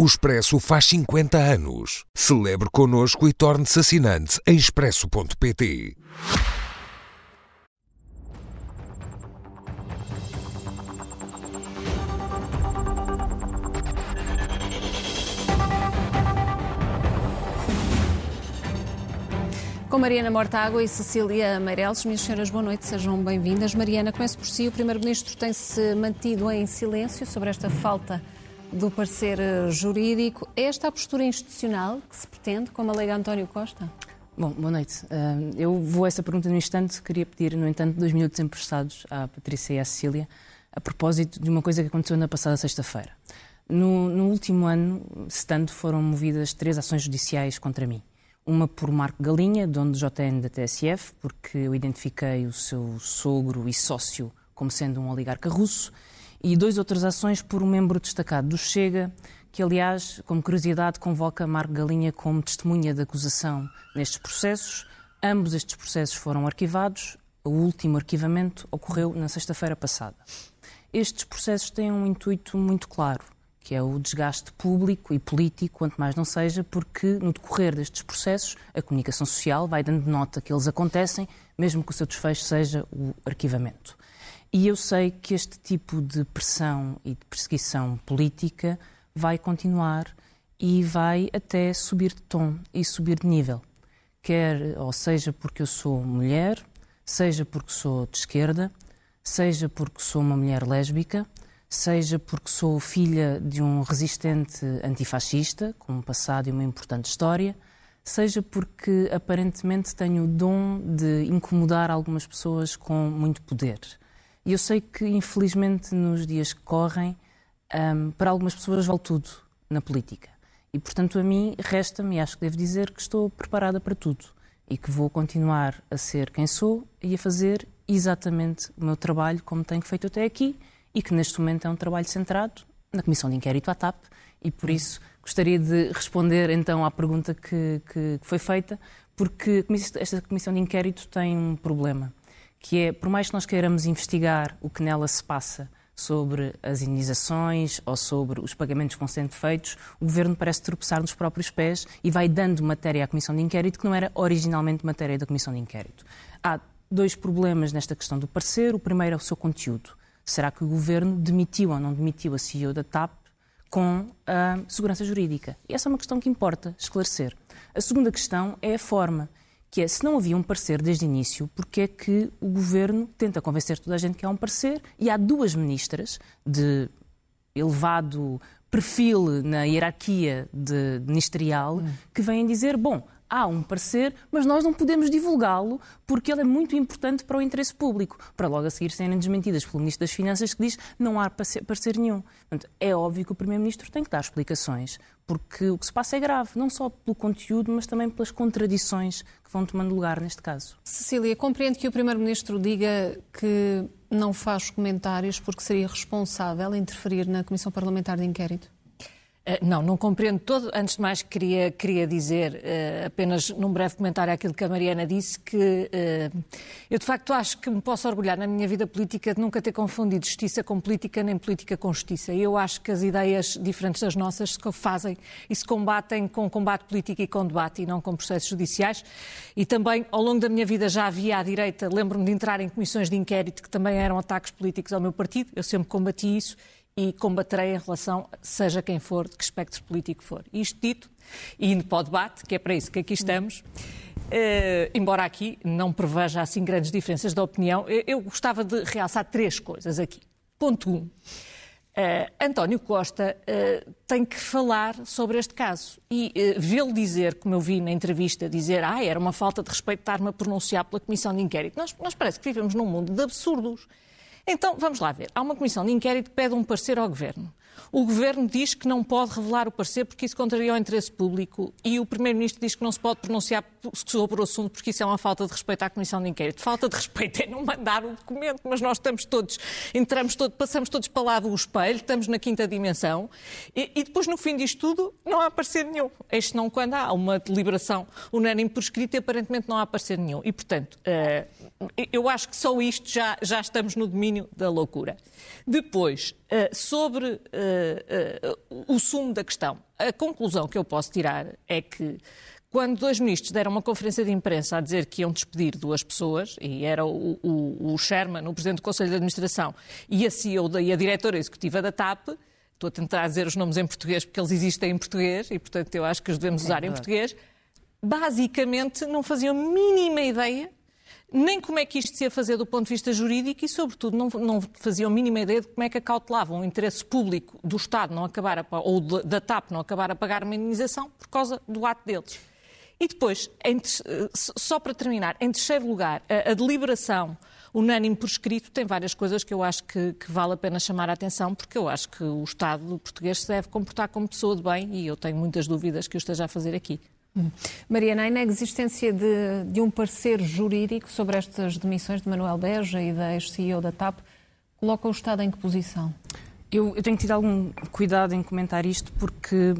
O Expresso faz 50 anos. Celebre connosco e torne-se assinante em expresso.pt. Com Mariana Mortágua e Cecília Meireles, minhas senhoras, boa noite, sejam bem-vindas. Mariana, começo por si. O Primeiro-Ministro tem-se mantido em silêncio sobre esta falta do parecer eh, jurídico. É esta a postura institucional que se pretende, como alega António Costa? Bom, boa noite. Uh, eu vou a essa pergunta no instante. Queria pedir, no entanto, dois minutos emprestados à Patrícia e à Cecília a propósito de uma coisa que aconteceu na passada sexta-feira. No, no, último ano, estando, foram movidas três ações judiciais contra mim. Uma por Marco Galinha, dono do JN da TSF, porque eu identifiquei o seu sogro e sócio como sendo um oligarca russo e dois outras ações por um membro destacado do Chega, que, aliás, como curiosidade, convoca Marco Galinha como testemunha de acusação nestes processos. Ambos estes processos foram arquivados. O último arquivamento ocorreu na sexta-feira passada. Estes processos têm um intuito muito claro, que é o desgaste público e político, quanto mais não seja, porque no decorrer destes processos a comunicação social vai dando nota que eles acontecem, mesmo que o seu desfecho seja o arquivamento. E eu sei que este tipo de pressão e de perseguição política vai continuar e vai até subir de tom e subir de nível. Quer, ou seja, porque eu sou mulher, seja porque sou de esquerda, seja porque sou uma mulher lésbica, seja porque sou filha de um resistente antifascista, com um passado e uma importante história, seja porque aparentemente tenho o dom de incomodar algumas pessoas com muito poder. E eu sei que, infelizmente, nos dias que correm, um, para algumas pessoas vale tudo na política. E, portanto, a mim resta-me, acho que devo dizer, que estou preparada para tudo. E que vou continuar a ser quem sou e a fazer exatamente o meu trabalho como tenho feito até aqui e que neste momento é um trabalho centrado na Comissão de Inquérito à TAP. E por isso gostaria de responder então à pergunta que, que foi feita, porque esta Comissão de Inquérito tem um problema que é, por mais que nós queiramos investigar o que nela se passa sobre as indenizações ou sobre os pagamentos que vão sendo feitos, o Governo parece tropeçar nos próprios pés e vai dando matéria à Comissão de Inquérito que não era originalmente matéria da Comissão de Inquérito. Há dois problemas nesta questão do parecer. O primeiro é o seu conteúdo. Será que o Governo demitiu ou não demitiu a CEO da TAP com a segurança jurídica? E essa é uma questão que importa esclarecer. A segunda questão é a forma que é, se não havia um parecer desde o início, porque é que o governo tenta convencer toda a gente que há um parecer e há duas ministras de elevado perfil na hierarquia de, ministerial hum. que vêm dizer, bom, há um parecer, mas nós não podemos divulgá-lo porque ele é muito importante para o interesse público, para logo a seguir serem desmentidas pelo Ministro das Finanças que diz não há parecer nenhum. Portanto, é óbvio que o Primeiro-Ministro tem que dar explicações, porque o que se passa é grave, não só pelo conteúdo, mas também pelas contradições que vão tomando lugar neste caso. Cecília, compreende que o Primeiro-Ministro diga que não faz comentários porque seria responsável interferir na Comissão Parlamentar de Inquérito? Eh, não, não compreendo todo. Antes de mais, queria, queria dizer, uh, apenas num breve comentário àquilo que a Mariana disse, que uh, eu de facto acho que me posso orgulhar na minha vida política de nunca ter confundido justiça com política, nem política com justiça. Eu acho que as ideias diferentes das nossas se fazem e se combatem com combate político e com debate e não com processos judiciais. E também, ao longo da minha vida, já havia à direita, lembro-me de entrar em comissões de inquérito que também eram ataques políticos ao meu partido, eu sempre combati isso e combaterei em relação, seja quem for, de que espectro político for. Isto dito, e indo para o debate, que é para isso que aqui estamos, Uh, embora aqui não preveja assim grandes diferenças de opinião, eu, eu gostava de realçar três coisas aqui. Ponto 1. Um, uh, António Costa uh, tem que falar sobre este caso e vê-lo dizer, como eu vi na entrevista, dizer ah, era uma falta de respeito estar-me a pronunciar pela Comissão de Inquérito. Nós, nós parece que vivemos num mundo de absurdos. Então, vamos lá ver. Há uma comissão de inquérito que pede um parecer ao Governo. O Governo diz que não pode revelar o parecer porque isso contraria o interesse público e o Primeiro-Ministro diz que não se pode pronunciar sobre o assunto, porque isso é uma falta de respeito à Comissão de Inquérito. Falta de respeito é não mandar o documento, mas nós estamos todos, entramos todos, passamos todos para lá do espelho, estamos na quinta dimensão, e, e depois, no fim disto tudo, não há parecer nenhum. Este não quando há uma deliberação unânime por escrito e aparentemente não há parecer nenhum. E, portanto, uh, eu acho que só isto já, já estamos no domínio da loucura. Depois, uh, sobre uh, o sumo da questão, a conclusão que eu posso tirar é que quando dois ministros deram uma conferência de imprensa a dizer que iam despedir duas pessoas, e era o, o, o Sherman, o Presidente do Conselho de Administração, e a CEO da, e a Diretora Executiva da TAP, estou a tentar dizer os nomes em português porque eles existem em português, e portanto eu acho que os devemos é usar é em português, basicamente não faziam a mínima ideia nem como é que isto se ia fazer do ponto de vista jurídico e, sobretudo, não, não faziam a mínima ideia de como é que acautelavam o interesse público do Estado não acabar a, ou da TAP não acabar a pagar uma indenização por causa do ato deles. E depois, em, só para terminar, em terceiro lugar, a, a, deliberação unânime por escrito tem várias coisas que eu acho que, que, vale a pena chamar a atenção, porque eu acho que o Estado português se deve comportar como pessoa de bem e eu tenho muitas dúvidas que o esteja a fazer aqui. Mariana, a inexistência de, de um parecer jurídico sobre estas demissões de Manuel Beja e da ex-CEO da TAP coloca o Estado em que posição? Eu, eu, tenho tido algum cuidado em comentar isto porque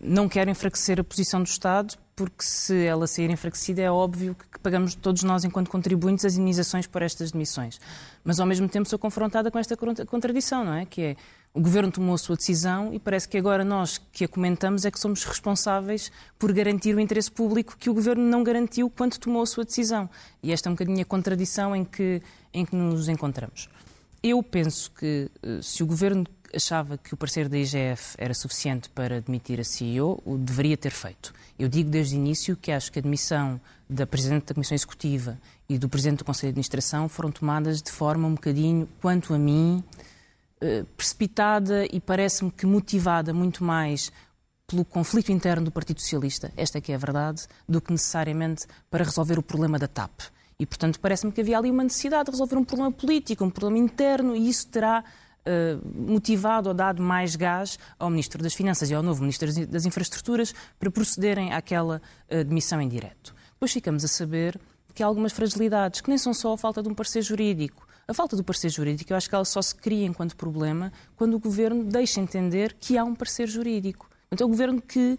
não quero enfraquecer a posição do Estado, porque se ela sair enfraquecida é óbvio que pagamos todos nós, enquanto contribuintes, as indenizações por estas demissões. Mas, ao mesmo tempo, sou confrontada com esta contradição, não é? Que é, o Governo tomou a sua decisão e parece que agora nós que a comentamos é que somos responsáveis por garantir o interesse público que o Governo não garantiu quando tomou a sua decisão. E esta é um bocadinho a contradição em que, em que nos encontramos. Eu penso que eh, se o Governo achava que o parecer da IGF era suficiente para demitir a CEO, o deveria ter feito. Eu digo desde o início que acho que a demissão da Presidente da Comissão Executiva e do Presidente do Conselho de Administração foram tomadas de forma um bocadinho, quanto a mim, eh, precipitada e parece-me que motivada muito mais pelo conflito interno do Partido Socialista, esta é que é a verdade, do que necessariamente para resolver o problema da TAP. E, portanto, parece-me que havia ali uma necessidade de resolver um problema político, um problema interno, e isso terá motivado ou dado mais gás ao Ministro das Finanças e ao novo Ministro das Infraestruturas para procederem àquela uh, demissão em direto. Depois ficamos a saber que há algumas fragilidades, que nem são só a falta de um parecer jurídico. A falta do parecer jurídico, eu acho que ela só se cria enquanto problema quando o Governo deixa entender que há um parecer jurídico. Então, é o Governo que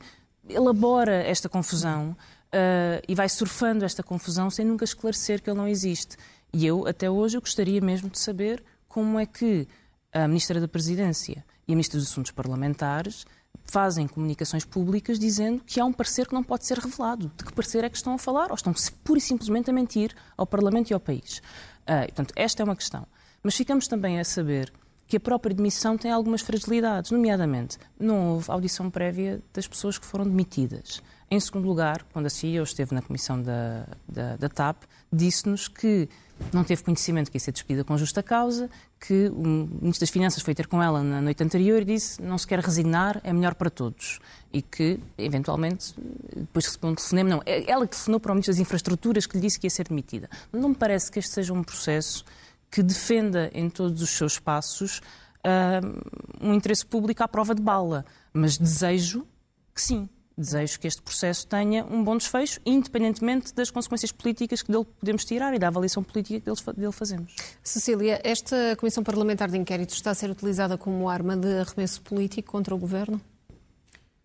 elabora esta confusão uh, e vai surfando esta confusão sem nunca esclarecer que ele não existe. E eu, até hoje, eu gostaria mesmo de saber como é que a Ministra da Presidência e a Ministra dos Assuntos Parlamentares fazem comunicações públicas dizendo que há um parecer que não pode ser revelado. De que parecer é que estão a falar? Ou estão pura e simplesmente a mentir ao Parlamento e ao país? Uh, portanto, esta é uma questão. Mas ficamos também a saber que a própria demissão tem algumas fragilidades, nomeadamente não houve audição prévia das pessoas que foram demitidas. Em segundo lugar, quando a CEO esteve na comissão da, da, da TAP, disse-nos que não teve conhecimento que ia ser despedida com justa causa, que o Ministro das Finanças foi ter com ela na noite anterior e disse não se quer resignar, é melhor para todos. E que, eventualmente, depois recebeu um telefonema. Não, é ela que telefonou para o Ministro das Infraestruturas que lhe disse que ia ser demitida. Não me parece que este seja um processo que defenda em todos os seus passos uh, um interesse público à prova de bala. Mas desejo que sim, desejo que este processo tenha um bom desfecho, independentemente das consequências políticas que dele podemos tirar e da avaliação política que dele fazemos. Cecília, esta Comissão Parlamentar de Inquérito está a ser utilizada como arma de arremesso político contra o Governo?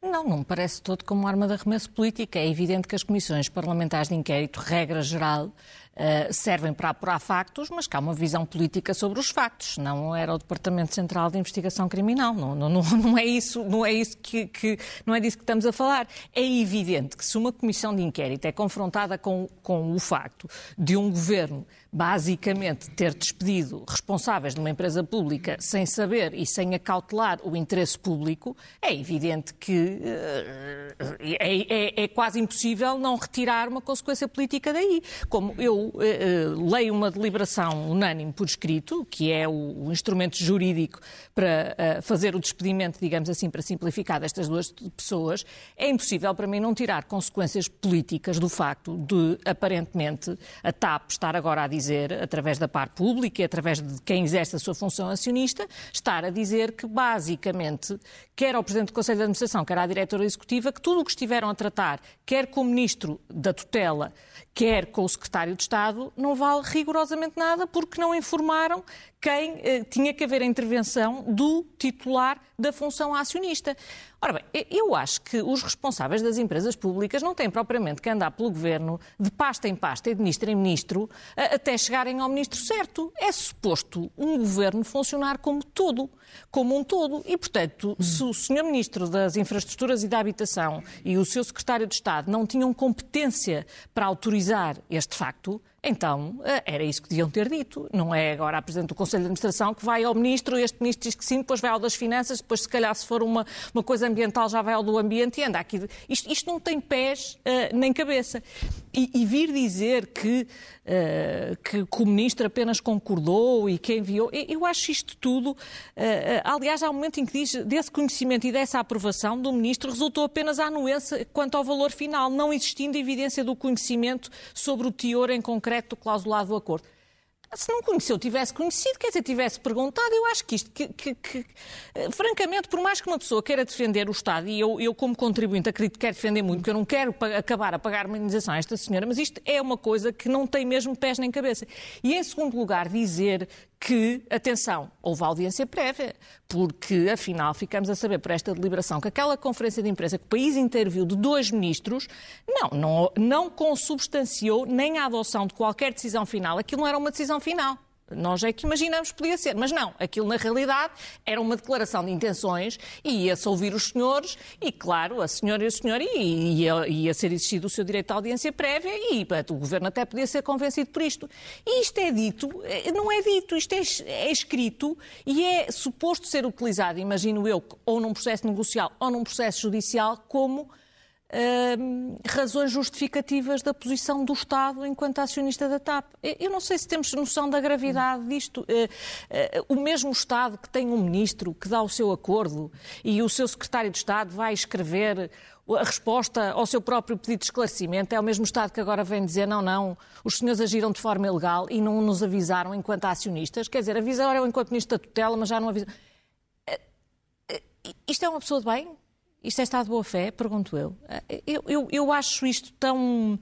Não, não me parece todo como arma de arremesso político. É evidente que as comissões parlamentares de inquérito, regra geral, uh, servem para apurar factos, mas que há uma visão política sobre os factos. Não era o Departamento Central de Investigação Criminal. Não, não, não, não é isso, não é isso que, que, não é disso que estamos a falar. É evidente que se uma comissão de inquérito é confrontada com, com o facto de um governo basicamente ter despedido responsáveis de uma empresa pública sem saber e sem acautelar o interesse público, é evidente que uh, é, é, é quase impossível não retirar uma consequência política daí. Como eu eu uh, leio uma deliberação unânime por escrito, que é o, instrumento jurídico para fazer o despedimento, digamos assim, para simplificar destas duas pessoas, é impossível para mim não tirar consequências políticas do facto de, aparentemente, a TAP estar agora a dizer, através da parte pública e através de quem exerce a sua função acionista, estar a dizer que, basicamente, quer ao Presidente do Conselho de Administração, quer à Diretora Executiva, que tudo o que estiveram a tratar, quer com o Ministro da Tutela, quer com o Secretário de Estado, não vale rigorosamente nada porque não informaram quem eh, tinha que haver a intervenção do titular da função acionista. Ora bem, eu acho que os responsáveis das empresas públicas não têm propriamente que andar pelo governo de pasta em pasta e de ministro em ministro até chegarem ao ministro certo. É suposto um governo funcionar como todo, como um todo. E, portanto, se o senhor ministro das Infraestruturas e da Habitação e o seu secretário de Estado não tinham competência para autorizar este facto, então, eh, era isso que deviam ter dito. Não é agora a Presidente do Conselho de Administração que vai ao Ministro, este Ministro diz que sim, depois vai ao das Finanças, depois, se calhar, se for uma, uma coisa ambiental, já vai ao do Ambiente e anda aqui. Isto, isto não tem pés uh, nem cabeça. E, e, vir dizer que, uh, que, que, o Ministro apenas concordou e que enviou, eu acho isto tudo. Uh, aliás, há um momento em que diz desse conhecimento e dessa aprovação do Ministro resultou apenas a anuência quanto ao valor final, não existindo evidência do conhecimento sobre o teor em concreto do clausulado do acordo. Se não conheceu, tivesse conhecido, quer dizer, tivesse perguntado, eu acho que isto, que, que, que, eh, francamente, por mais que uma pessoa queira defender o Estado, e eu, eu como contribuinte acredito que quero defender muito, porque eu não quero acabar a pagar uma indenização a esta senhora, mas isto é uma coisa que não tem mesmo pés nem cabeça. E, em segundo lugar, dizer que, atenção, houve audiência prévia, porque afinal ficamos a saber por esta deliberação que aquela conferência de imprensa que o país inteiro viu de dois ministros, não, não, não consubstanciou nem a adoção de qualquer decisão final. Aquilo não era uma decisão final. Nós é que imaginamos podia ser, mas não. Aquilo, na realidade, era uma declaração de intenções e ia-se ouvir os senhores e, claro, a senhora e o senhor ia, ia ser exigido o seu direito à audiência prévia e o governo até podia ser convencido por isto. E isto é dito, eh, não é dito, isto é, é escrito e é suposto ser utilizado, imagino eu, ou num processo negocial ou num processo judicial, como Razões justificativas da posição do Estado enquanto acionista da TAP. Eu não sei se temos noção da gravidade disto. Uh, uh, o mesmo Estado que tem um ministro que dá o seu acordo e o seu secretário de Estado vai escrever a resposta ao seu próprio pedido de esclarecimento é o mesmo Estado que agora vem dizer não, não, os senhores agiram de forma ilegal e não nos avisaram enquanto acionistas. Quer dizer, avisaram enquanto ministro da tutela, mas já não avisaram. Isto é uma pessoa de bem? Isto é estado de boa fé? Pergunto eu. Eu, eu, eu acho isto tão.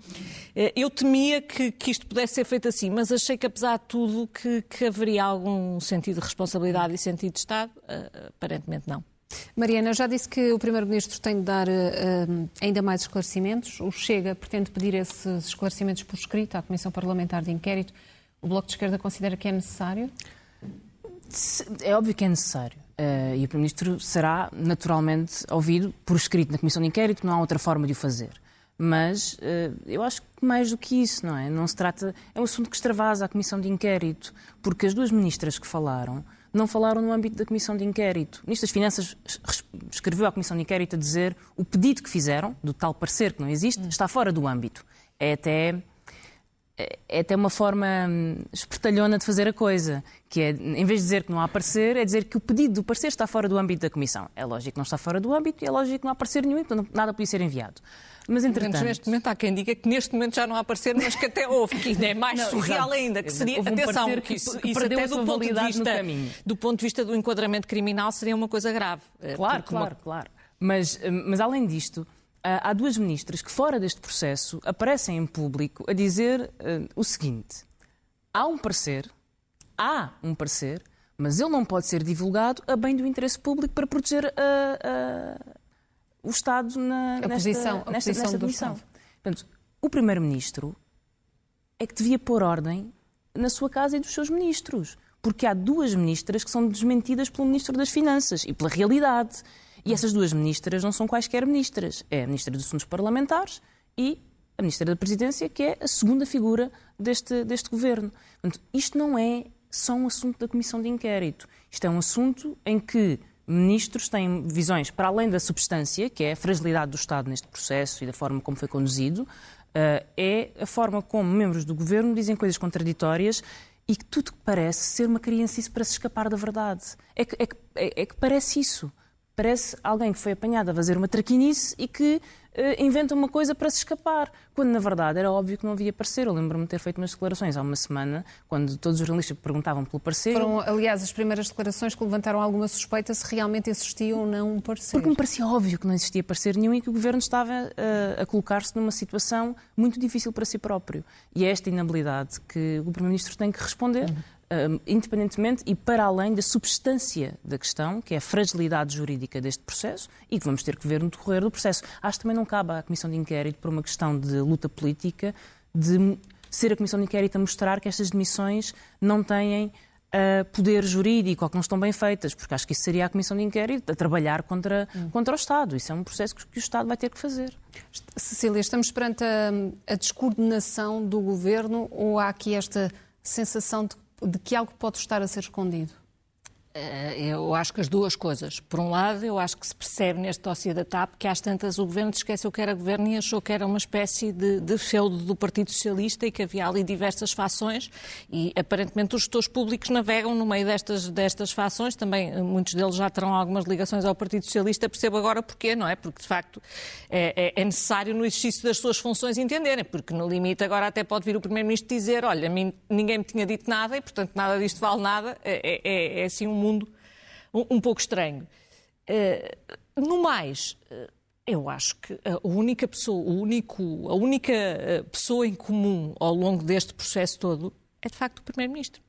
Eh, eu temia que, que, isto pudesse ser feito assim, mas achei que, apesar de tudo, que, que haveria algum sentido de responsabilidade e sentido de Estado. Uh, aparentemente não. Mariana, já disse que o Primeiro-Ministro tem de dar uh, ainda mais esclarecimentos. O Chega pretende pedir esses esclarecimentos por escrito à Comissão Parlamentar de Inquérito. O Bloco de Esquerda considera que é necessário? É óbvio que é necessário. Uh, e o Primeiro-Ministro será naturalmente ouvido por escrito na Comissão de Inquérito, não há outra forma de o fazer. Mas uh, eu acho que mais do que isso, não é? Não se trata. É um assunto que extravasa a Comissão de Inquérito, porque as duas ministras que falaram não falaram no âmbito da Comissão de Inquérito. O Ministro das Finanças escreveu à Comissão de Inquérito a dizer o pedido que fizeram, do tal parecer que não existe, está fora do âmbito. É até é até uma forma hum, espertalhona de fazer a coisa, que é, em vez de dizer que não há parecer, é dizer que o pedido do parecer está fora do âmbito da Comissão. É lógico que não está fora do âmbito e é lógico que não há parecer nenhum, então nada podia ser enviado. Mas, entretanto... neste momento há quem diga que neste momento já não há parecer, mas que até houve, que ainda é mais não, surreal exato. ainda, que seria, um atenção, que, que isso, isso até do ponto, de vista, do ponto de vista do enquadramento criminal seria uma coisa grave. Eh, claro, claro, uma... claro. Mas, eh, mas além disto, há duas ministras que, fora deste processo, aparecem em público a dizer uh, o seguinte: há um parecer, há um parecer, mas ele não pode ser divulgado a bem do interesse público para proteger o Estado na, a nesta, posição, a nesta, posição nesta Estado. Portanto, o Primeiro-Ministro é que devia pôr ordem na sua casa e dos seus ministros. Porque há duas ministras que são desmentidas pelo Ministro das Finanças e pela realidade. E essas duas ministras não são quaisquer ministras. É a Ministra dos Assuntos Parlamentares e a Ministra da Presidência, que é a segunda figura deste, deste governo. Portanto, isto não é só um assunto da Comissão de Inquérito. Isto é um assunto em que ministros têm visões para além da substância, que é a fragilidade do Estado neste processo e da forma como foi conduzido, é a forma como membros do governo dizem coisas contraditórias e que tudo parece ser uma criancice para se escapar da verdade. É que, é que, é, é que parece isso. Parece alguém que foi apanhado a fazer uma traquinice e que uh, inventa uma coisa para se escapar, quando na verdade era óbvio que não havia parecer. Eu lembro-me de ter feito umas declarações há uma semana, quando todos os jornalistas perguntavam pelo parecer. Foram, aliás, as primeiras declarações que levantaram alguma suspeita se realmente existia ou não um parecer. Porque me parecia óbvio que não existia parecer nenhum e que o governo estava uh, a colocar-se numa situação muito difícil para si próprio. E é esta inabilidade que o Primeiro-Ministro tem que responder. Uhum independentemente e para além da substância da questão, que é a fragilidade jurídica deste processo e que vamos ter que ver no decorrer do processo. Acho que também não cabe à Comissão de Inquérito, por uma questão de luta política, de ser a Comissão de Inquérito a mostrar que estas demissões não têm uh, poder jurídico ou que não estão bem feitas, porque acho que isso seria a Comissão de Inquérito a trabalhar contra, hum. contra o Estado. Isso é um processo que, que o Estado vai ter que fazer. Cecília, estamos perante a, a descoordenação do governo ou há aqui esta sensação de de que algo pode estar a ser escondido? Eh, eu acho que as duas coisas. Por um lado, eu acho que se percebe neste dossiê da TAP que às tantas o governo esqueceu que era governo e achou que era uma espécie de, de feudo do Partido Socialista e que havia ali diversas fações e aparentemente os gestores públicos navegam no meio destas, destas fações. Também eh, muitos deles já terão algumas ligações ao Partido Socialista. Percebo agora porquê, não é? Porque de facto é, é, é necessário no exercício das suas funções entenderem, porque no limite agora até pode vir o Primeiro-Ministro dizer: olha, ninguém me tinha dito nada e portanto nada disto vale nada. É, é, é assim um mundo um, um pouco estranho. Uh, no mais, uh, eu acho que a única pessoa, o único, a única eh, pessoa em comum ao longo deste processo todo é de facto o Primeiro-Ministro.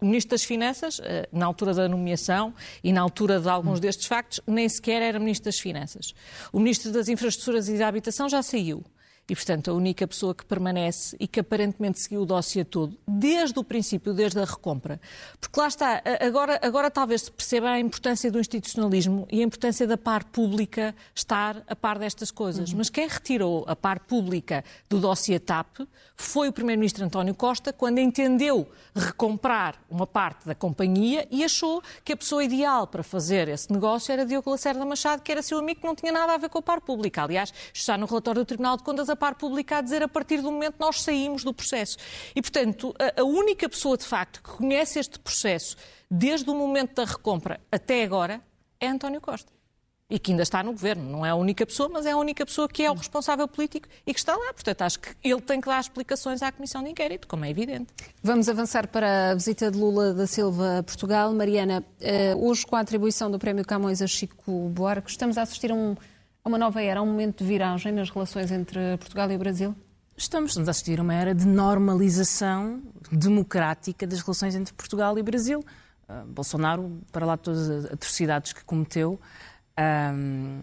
O Ministro das Finanças, na altura da nomeação e na altura de alguns destes factos, nem sequer era Ministro das Finanças. O Ministro das Infraestruturas e da Habitação já saiu e, portanto, a única pessoa que permanece e que aparentemente seguiu o dossiê todo, desde o princípio, desde a recompra. Porque lá está, agora, agora talvez se perceba a importância do institucionalismo e a importância da par pública estar a par destas coisas. Uhum. Mas quem retirou a par pública do dossiê TAP foi o Primeiro-Ministro António Costa, quando entendeu recomprar uma parte da companhia e achou que a pessoa ideal para fazer esse negócio era Diogo Lacerda Machado, que era seu amigo, que não tinha nada a ver com a par pública. Aliás, está no relatório do Tribunal de Contas a par pública a dizer a partir do momento nós saímos do processo. E, portanto, a, a única pessoa de facto que conhece este processo desde o momento da recompra até agora é António Costa e que ainda está no governo. Não é a única pessoa, mas é a única pessoa que é o responsável político e que está lá. Portanto, acho que ele tem que dar explicações à Comissão de Inquérito, como é evidente. Vamos avançar para a visita de Lula da Silva a Portugal. Mariana, eh, hoje, com a atribuição do Prémio Camões a Chico Buarque, estamos a assistir a um uma nova era, um momento de viragem nas relações entre Portugal e o Brasil? Estamos, a assistir a uma era de normalização democrática das relações entre Portugal e Brasil. Uh, Bolsonaro, para lá de todas as atrocidades que cometeu, um,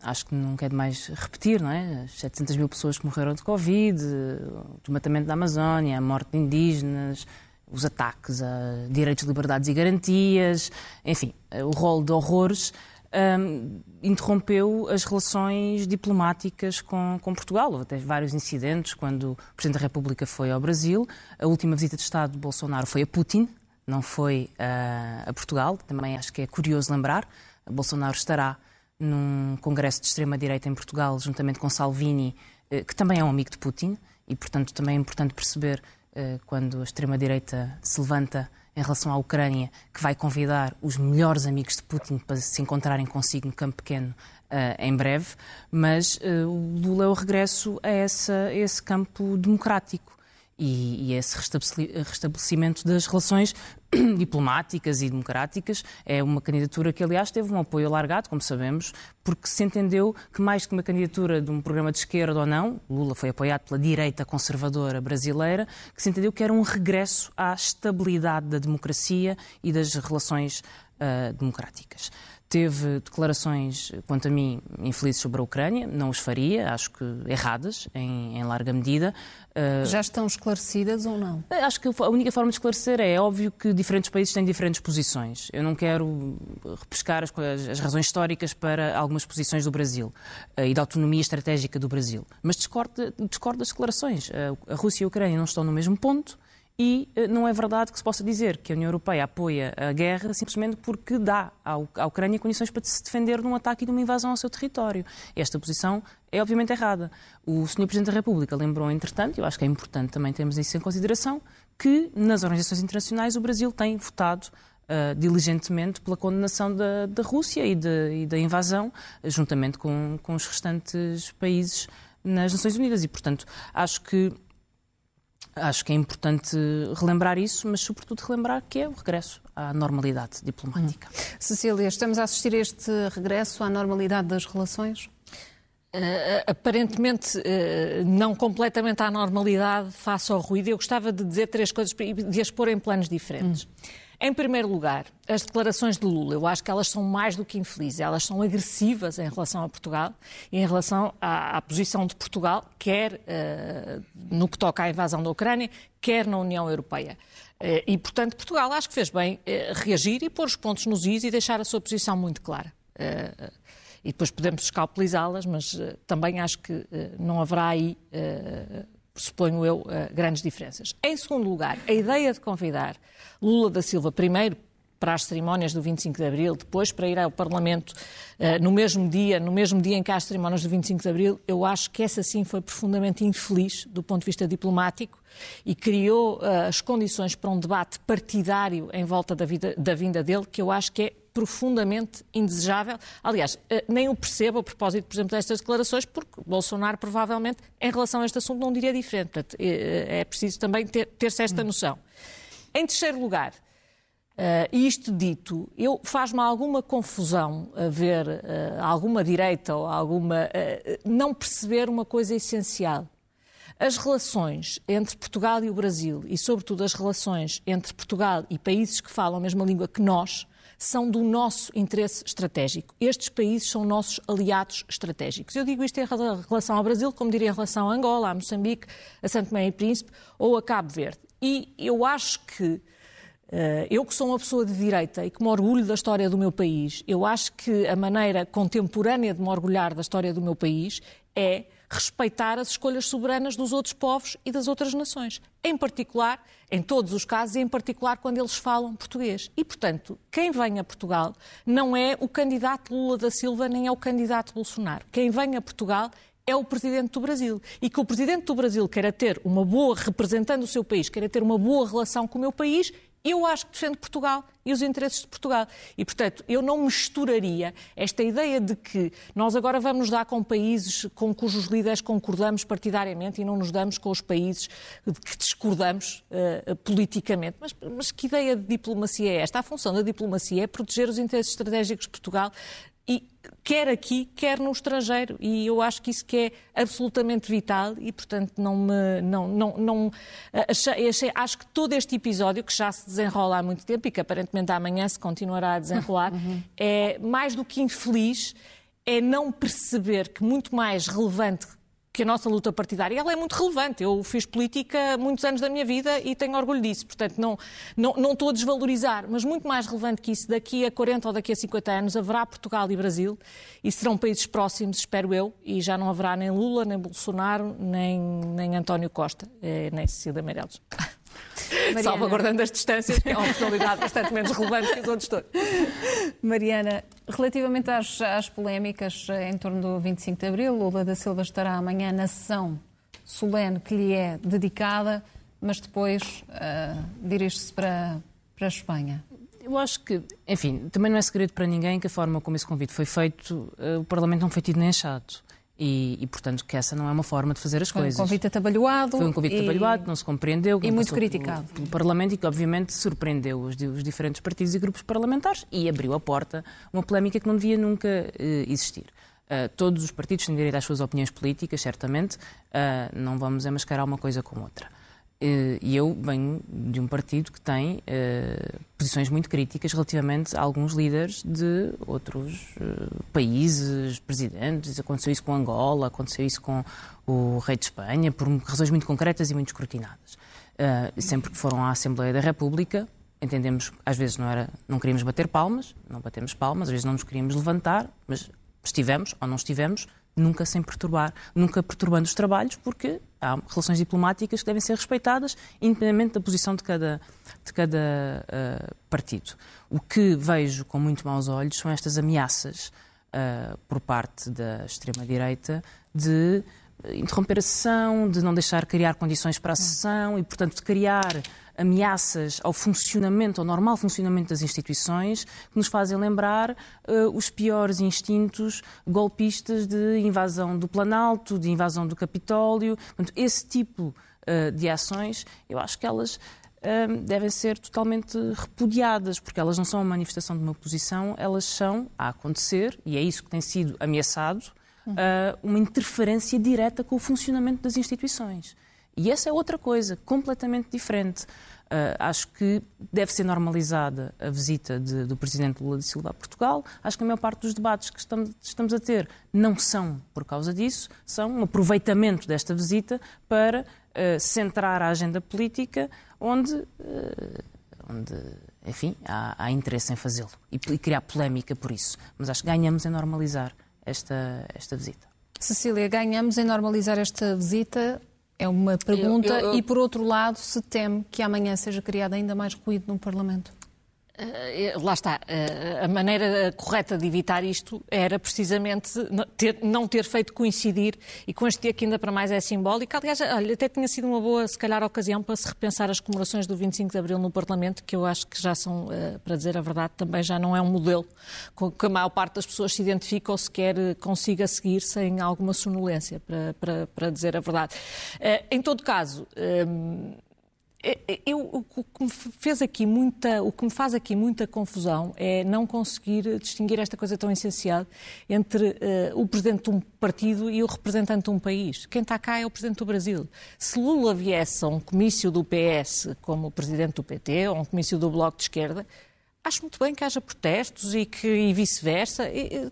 acho que não quer mais repetir, não é? As 700 mil pessoas que morreram de Covid, o desmatamento da Amazónia, a morte de indígenas, os ataques a direitos, liberdades e garantias, enfim, o rol de horrores um, interrompeu as relações diplomáticas com, com, Portugal. Houve até vários incidentes quando o Presidente da República foi ao Brasil. A última visita de Estado de Bolsonaro foi a Putin, não foi uh, a Portugal. Também acho que é curioso lembrar. Bolsonaro estará num congresso de extrema-direita em Portugal, juntamente com Salvini, uh, que também é um amigo de Putin, e, portanto, também é importante perceber uh, quando a extrema-direita se levanta em relação à Ucrânia, que vai convidar os melhores amigos de Putin para se encontrarem consigo no campo pequeno uh, em breve, mas uh, o Lula é o regresso a, essa, a esse campo democrático e, e esse restabelecimento das relações diplomáticas e democráticas. É uma candidatura que, aliás, teve um apoio alargado, como sabemos, porque se entendeu que, mais que uma candidatura de um programa de esquerda ou não, Lula foi apoiado pela direita conservadora brasileira, que se entendeu que era um regresso à estabilidade da democracia e das relações uh, democráticas teve declarações, quanto a mim, infelizes sobre a Ucrânia, não os faria, acho que erradas, em, em larga medida. Uh, Já estão esclarecidas ou não? Acho que a única forma de esclarecer é, é óbvio que diferentes países têm diferentes posições. Eu não quero repescar as, as razões históricas para algumas posições do Brasil uh, e da autonomia estratégica do Brasil, mas discordo, discordo das declarações. Uh, a Rússia e a Ucrânia não estão no mesmo ponto e uh, não é verdade que se possa dizer que a União Europeia apoia a guerra simplesmente porque dá à Ucrânia condições para se defender de um ataque e de uma invasão ao seu território. Esta posição é obviamente errada. O Sr. Presidente da República lembrou, entretanto, eu acho que é importante também termos isso em consideração, que nas organizações internacionais o Brasil tem votado uh, diligentemente pela condenação da, da Rússia e, de, e, da invasão, juntamente com, com os restantes países nas Nações Unidas. E, portanto, acho que Acho que é importante relembrar isso, mas sobretudo relembrar que é o regresso à normalidade diplomática. Hum. Cecília, estamos a assistir a este regresso à normalidade das relações? Uh, aparentemente uh, não completamente à normalidade face ao ruído. Eu gostava de dizer três coisas e de as pôr em planos diferentes. Hum. Em primeiro lugar, as declarações de Lula, eu acho que elas são mais do que infelizes, elas são agressivas em relação a Portugal e em relação à, à posição de Portugal, quer uh, no que toca à invasão da Ucrânia, quer na União Europeia. Uh, e, portanto, Portugal acho que fez bem uh, reagir e pôr os pontos nos is e deixar a sua posição muito clara. e depois podemos escalpelizá-las, mas também acho que não haverá aí suponho eu, uh, grandes diferenças. Em segundo lugar, a ideia de convidar Lula da Silva primeiro para as cerimónias do 25 de Abril, depois para ir ao Parlamento uh, no mesmo dia, no mesmo dia em que há as cerimónias do 25 de Abril, eu acho que essa sim foi profundamente infeliz do ponto de vista diplomático e criou uh, as condições para um debate partidário em volta da, vida, da vinda dele, que eu acho que é profundamente indesejável. Aliás, eh, nem o percebo a propósito, por exemplo, destas declarações, porque Bolsonaro provavelmente, em relação a este assunto, não diria diferente. Portanto, eh, é preciso também ter-se esta noção. Em terceiro lugar, Uh, isto dito, eu faz-me alguma confusão a ver uh, alguma direita ou alguma uh, não perceber uma coisa essencial. As relações entre Portugal e o Brasil e, sobretudo, as relações entre Portugal e países que falam a mesma língua que nós são do nosso interesse estratégico. Estes países são nossos aliados estratégicos. Eu digo isto em relação ao Brasil, como diria em relação a Angola, a Moçambique, a Santo Tomé e Príncipe ou a Cabo Verde. E eu acho que eh, eu que sou uma pessoa de direita e que me orgulho da história do meu país, eu acho que a maneira contemporânea de me orgulhar da história do meu país é respeitar as escolhas soberanas dos outros povos e das outras nações. Em particular, em todos os casos, e em particular quando eles falam português. E, portanto, quem vem a Portugal não é o candidato Lula da Silva nem é o candidato Bolsonaro. Quem vem a Portugal é o presidente do Brasil. E que o presidente do Brasil queira ter uma boa, representando o seu país, queira ter uma boa relação com o meu país, eu acho que defendo Portugal e os interesses de Portugal. E, portanto, eu não misturaria esta ideia de que nós agora vamos nos dar com países com cujos líderes concordamos partidariamente e não nos damos com os países que discordamos uh, politicamente. Mas, mas que ideia de diplomacia é esta? A função da diplomacia é proteger os interesses estratégicos de Portugal e quer aqui, quer no estrangeiro. E eu acho que isso que é absolutamente vital e, portanto, não me. Não, não, não, achei, achei, acho que todo este episódio, que já se desenrola há muito tempo e que aparentemente amanhã se continuará a desenrolar, uhum. é mais do que infeliz. É não perceber que muito mais relevante que a nossa luta partidária ela é muito relevante. Eu fiz política muitos anos da minha vida e tenho orgulho disso. Portanto, não, não, não estou a desvalorizar, mas muito mais relevante que isso, daqui a 40 ou daqui a 50 anos haverá Portugal e Brasil e serão países próximos, espero eu, e já não haverá nem Lula, nem Bolsonaro, nem, nem António Costa, eh, nem Cecília Meirelles. Mariana. Salvaguardando as distâncias, que é uma personalidade bastante menos relevante que os outros todos. Mariana, relativamente às, às polémicas em torno do 25 de Abril, Lula da Silva estará amanhã na sessão solene que lhe é dedicada, mas depois uh, dirige-se para, para a Espanha. Eu acho que, enfim, também não é segredo para ninguém que a forma como esse convite foi feito, uh, o Parlamento não foi tido nem achado. E, e, portanto, que essa não é uma forma de fazer as Foi coisas. Foi um convite atabalhoado. Foi um convite e... atabalhoado, não se compreendeu. E muito criticado. Pelo, pelo Parlamento e que, obviamente, surpreendeu os, os, diferentes partidos e grupos parlamentares e abriu a porta a uma polémica que não devia nunca uh, existir. Uh, todos os partidos têm direito às suas opiniões políticas, certamente. Uh, não vamos mascarar uma coisa com outra. Eh, e eu venho de um partido que tem uh, posições muito críticas relativamente a alguns líderes de outros uh, países, presidentes. Aconteceu isso com Angola, aconteceu isso com o rei de Espanha, por razões muito concretas e muito escrutinadas. Sempre que foram à Assembleia da República, entendemos, às vezes não, era, não queríamos bater palmas, não batemos palmas, às vezes não nos queríamos levantar, mas estivemos ou não estivemos, nunca sem perturbar, nunca perturbando os trabalhos, porque há relações diplomáticas que devem ser respeitadas, independentemente da posição de cada, de cada uh, partido. O que vejo com muito maus olhos são estas ameaças uh, por parte da extrema-direita de interromper a sessão, de não deixar criar condições para a sessão e, portanto, de criar ameaças ao funcionamento, ao normal funcionamento das instituições, que nos fazem lembrar uh, os piores instintos golpistas de invasão do Planalto, de invasão do Capitólio. Portanto, esse tipo uh, de ações, eu acho que elas uh, devem ser totalmente repudiadas, porque elas não são uma manifestação de uma posição, elas são a acontecer, e é isso que tem sido ameaçado, uma interferência direta com o funcionamento das instituições. E essa é outra coisa, completamente diferente. Uh, acho que deve ser normalizada a visita de, do Presidente Lula de Silva a Portugal. Acho que a maior parte dos debates que estamos, estamos, a ter não são por causa disso, são um aproveitamento desta visita para uh, centrar a agenda política onde, uh, onde enfim, há, há, interesse em fazê-lo e, e criar polémica por isso. Mas acho que ganhamos em normalizar esta, esta visita. Cecília, ganhamos em normalizar esta visita é uma pergunta. Eu, eu, eu... E, por outro lado, se teme que amanhã seja criado ainda mais ruído no Parlamento? Uh, lá está. Uh, a maneira correta de evitar isto era precisamente não ter feito coincidir, e com este dia que ainda para mais é simbólico. Aliás, olha, até tinha sido uma boa, se calhar, ocasião para se repensar as comemorações do 25 de Abril no Parlamento, que eu acho que já são, para dizer a verdade, também já não é um modelo com que a maior parte das pessoas se identifica ou sequer consiga seguir sem alguma sonolência, para, para, para dizer a verdade. em todo caso, é, eu, o que me fez aqui muita, o que me faz aqui muita confusão é não conseguir distinguir esta coisa tão essencial entre uh, o presidente de um partido e o representante de um país. Quem está cá é o presidente do Brasil. Se Lula viesse a um comício do PS como presidente do PT ou um comício do Bloco de Esquerda, Acho muito bem que haja protestos e, que, e vice-versa.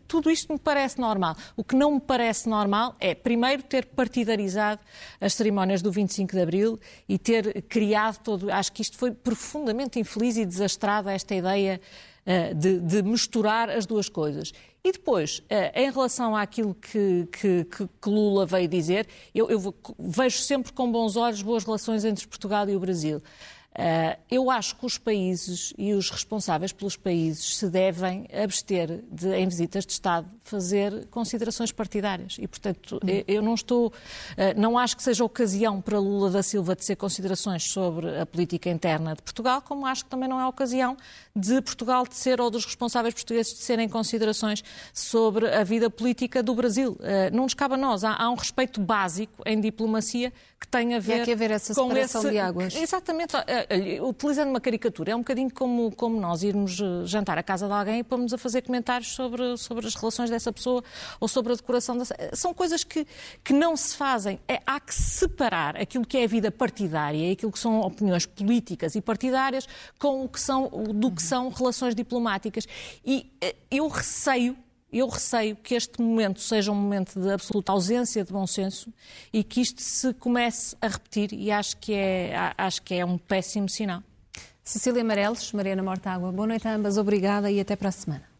Tudo isto me parece normal. O que não me parece normal é, primeiro, ter partidarizado as cerimónias do 25 de Abril e ter criado todo. Acho que isto foi profundamente infeliz e desastrado, esta ideia uh, de, de, misturar as duas coisas. E depois, uh, em relação àquilo que, que, que Lula veio dizer, eu, eu vejo sempre com bons olhos boas relações entre Portugal e o Brasil. Uh, eu acho que os países e os responsáveis pelos países se devem abster de, em visitas de Estado, fazer considerações partidárias. E, portanto, uhum. eu não estou. Uh, não acho que seja ocasião para Lula da Silva de ser considerações sobre a política interna de Portugal, como acho que também não é ocasião de Portugal de ser, ou dos responsáveis portugueses de serem considerações sobre a vida política do Brasil. Uh, não nos cabe a nós. Há, um respeito básico em diplomacia que tem a ver, e há que haver essa com esse... de águas. Exatamente. Utilizando uma caricatura, é um bocadinho como, como nós irmos eh, jantar à casa de alguém e pomos a fazer comentários sobre, sobre as relações dessa pessoa ou sobre a decoração dessa... São coisas que, que não se fazem. É, há que separar aquilo que é a vida partidária aquilo que são opiniões políticas e partidárias com o que são, do que são relações diplomáticas. E eh, eu receio eu receio que este momento seja um momento de absoluta ausência de bom senso e que isto se comece a repetir e acho que é, acho que é um péssimo sinal. Cecília Amarelos, Mariana Mortágua, boa noite a ambas, obrigada e até para a semana.